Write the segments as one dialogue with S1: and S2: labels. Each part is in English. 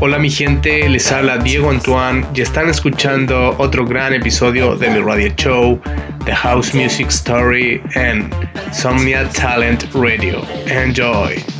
S1: Hola mi gente, les habla Diego Antoine y están escuchando otro gran episodio de mi radio show, The House Music Story en Somnia Talent Radio. Enjoy.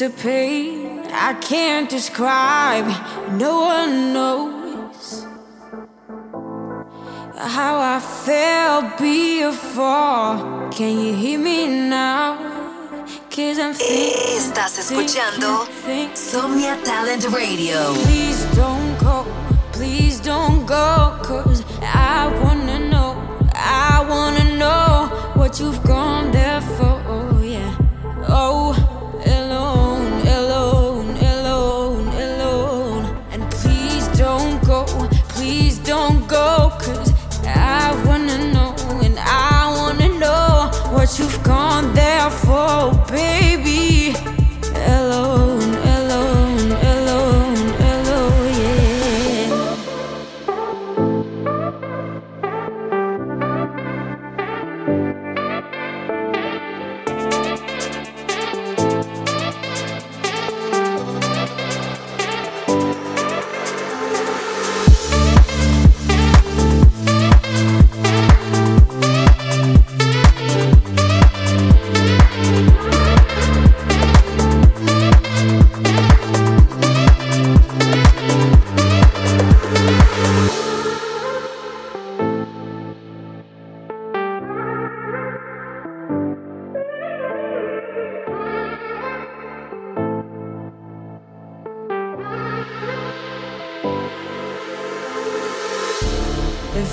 S2: A pain I can't describe. No one knows how I felt before. Can you hear me now? Cause I'm thinking,
S3: Estás escuchando Somnia Talent Radio.
S2: Please don't go, please don't go. Cause I wanna know, I wanna know what you've gone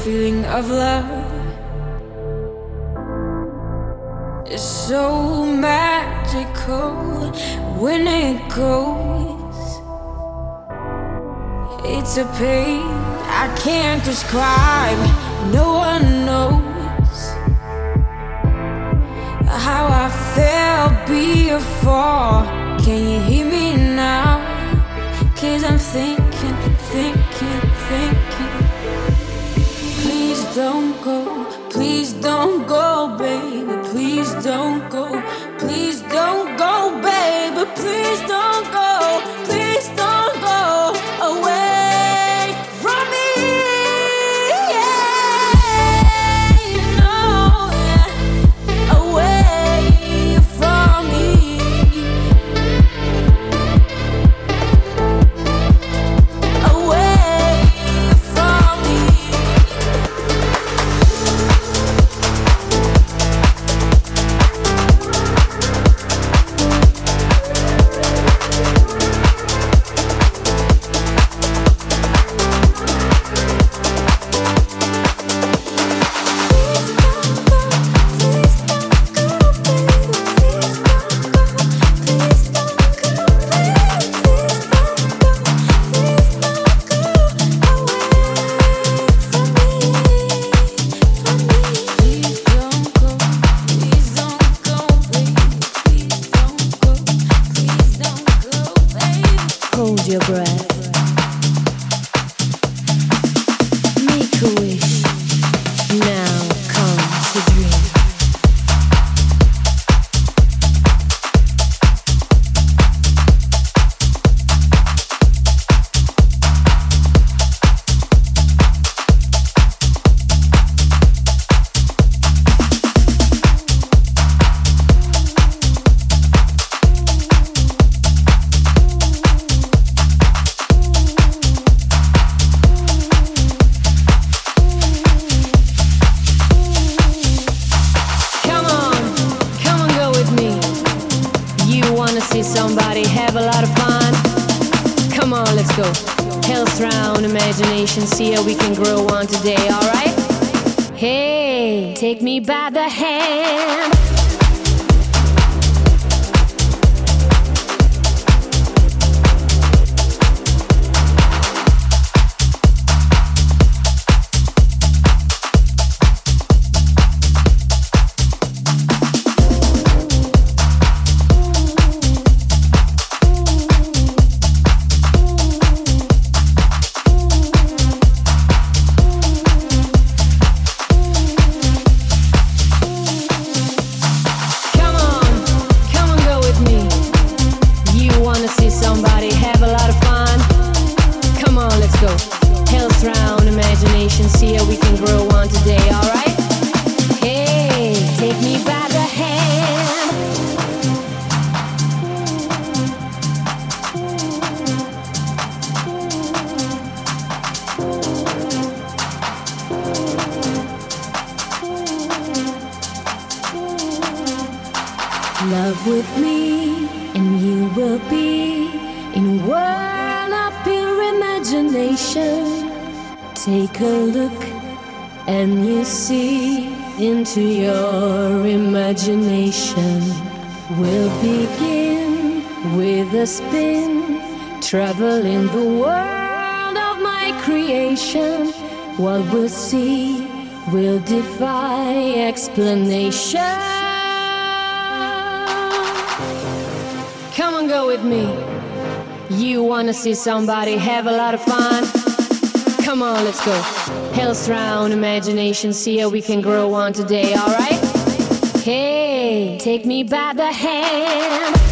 S2: feeling of love is so magical when it goes. It's a pain I can't describe. No one knows how I felt before. Can you hear me now? Cause I'm thinking, Please
S4: and you see into your imagination. We'll begin with a spin, travel in the world of my creation. What we'll see will defy explanation. Come on, go with me. You wanna see somebody have a lot of fun? Come on, let's go. Health round, imagination, see how we can grow on today, alright? Hey, take me by the hand.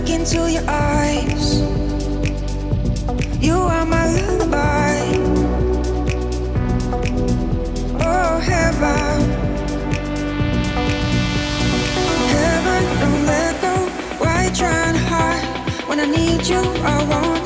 S4: look into your eyes. You
S5: are my lullaby. Oh, heaven. Heaven, don't let go. Why try and hide? When I need you, I want.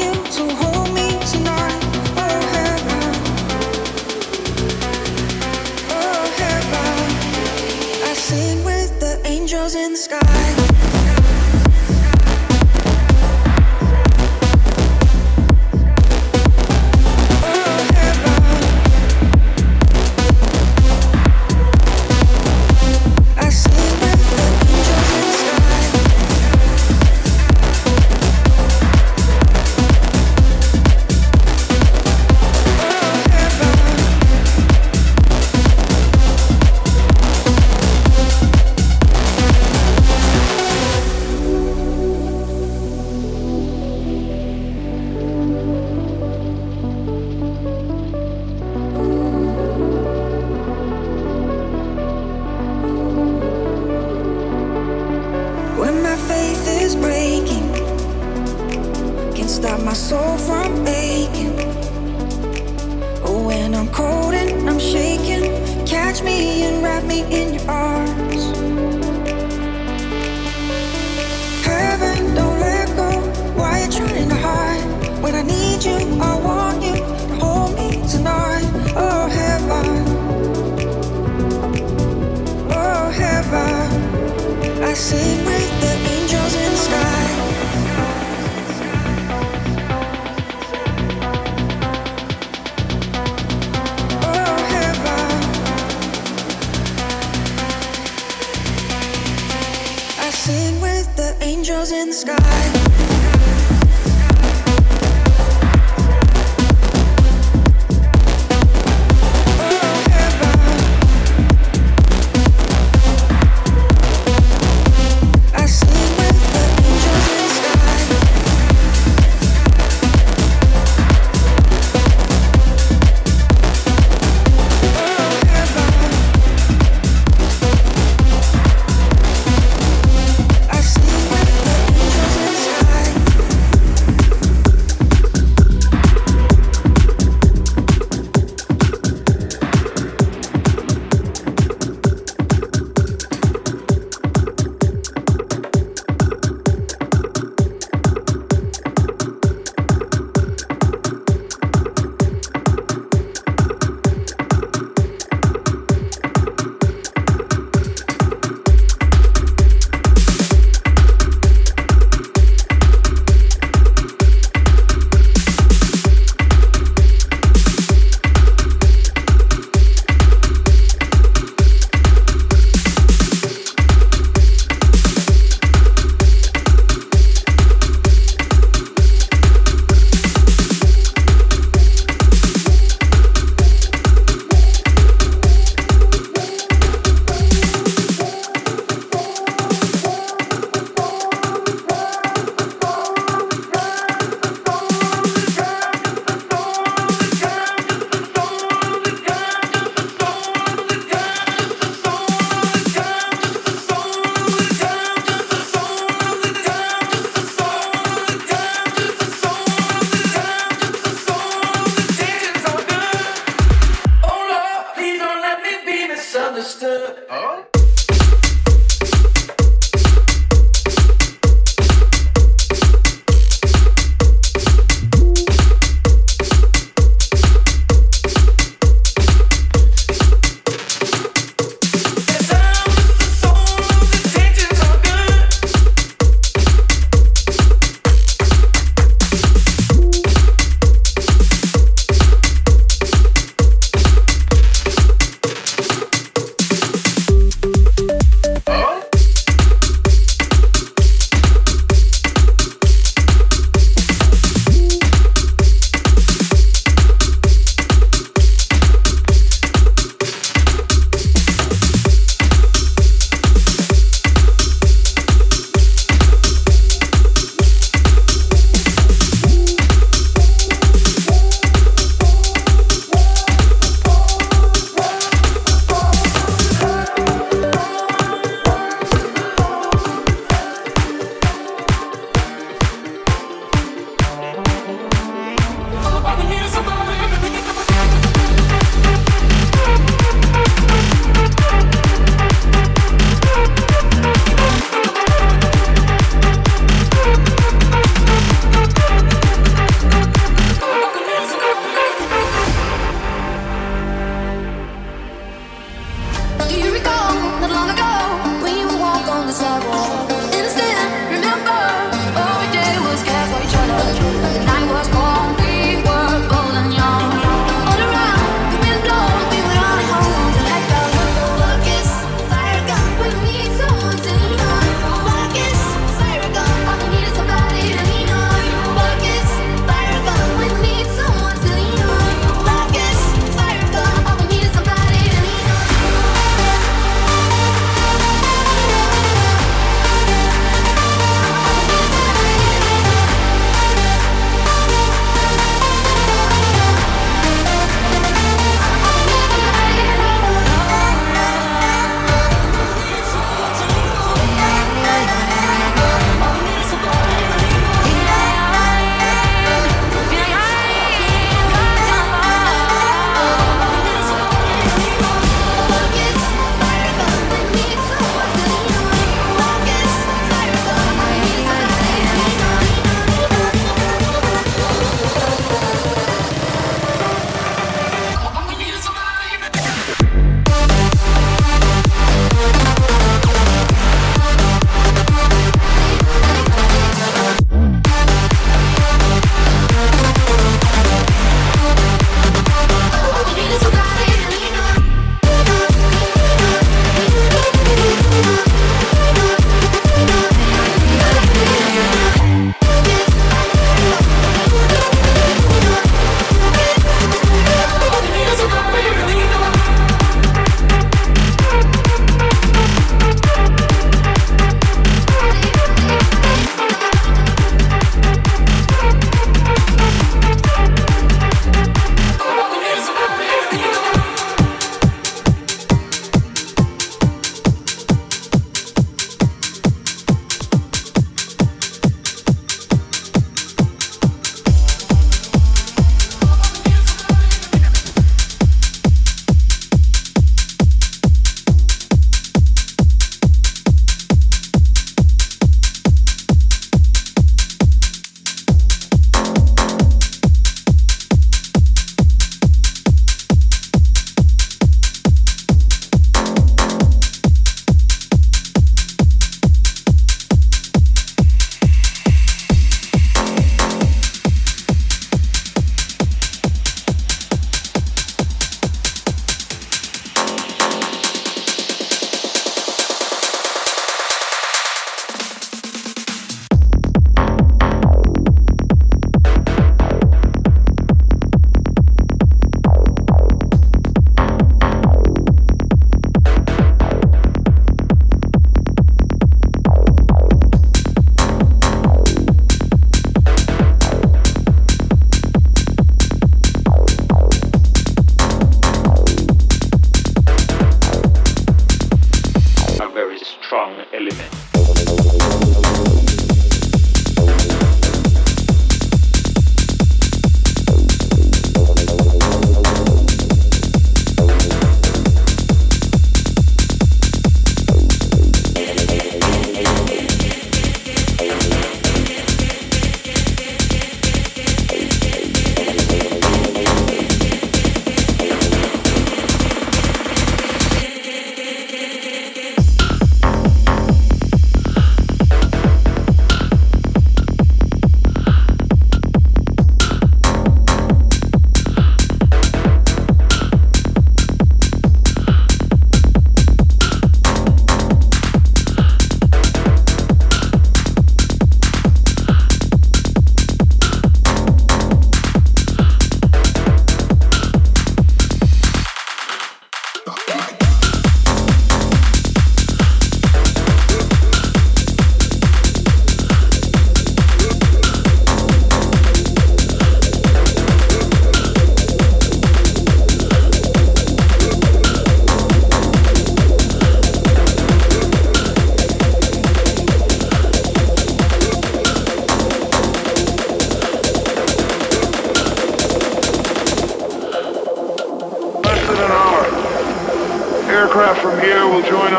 S5: With the angels in the sky.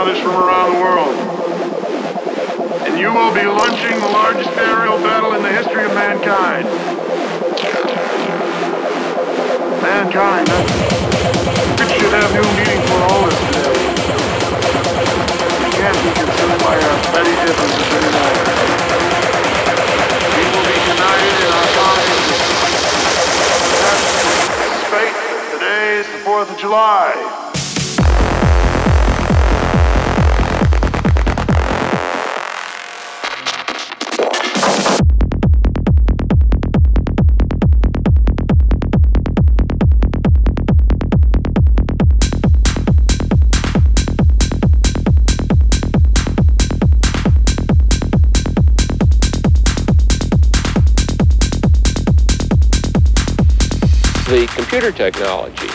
S6: Will from around the world. And you will be launching the largest aerial battle in the history of mankind. Mankind, that should have new meaning for all of us today. We can't be consumed by our petty differences anymore. We will be united in our common That's fate. Today is the 4th of July.
S2: Computer technology.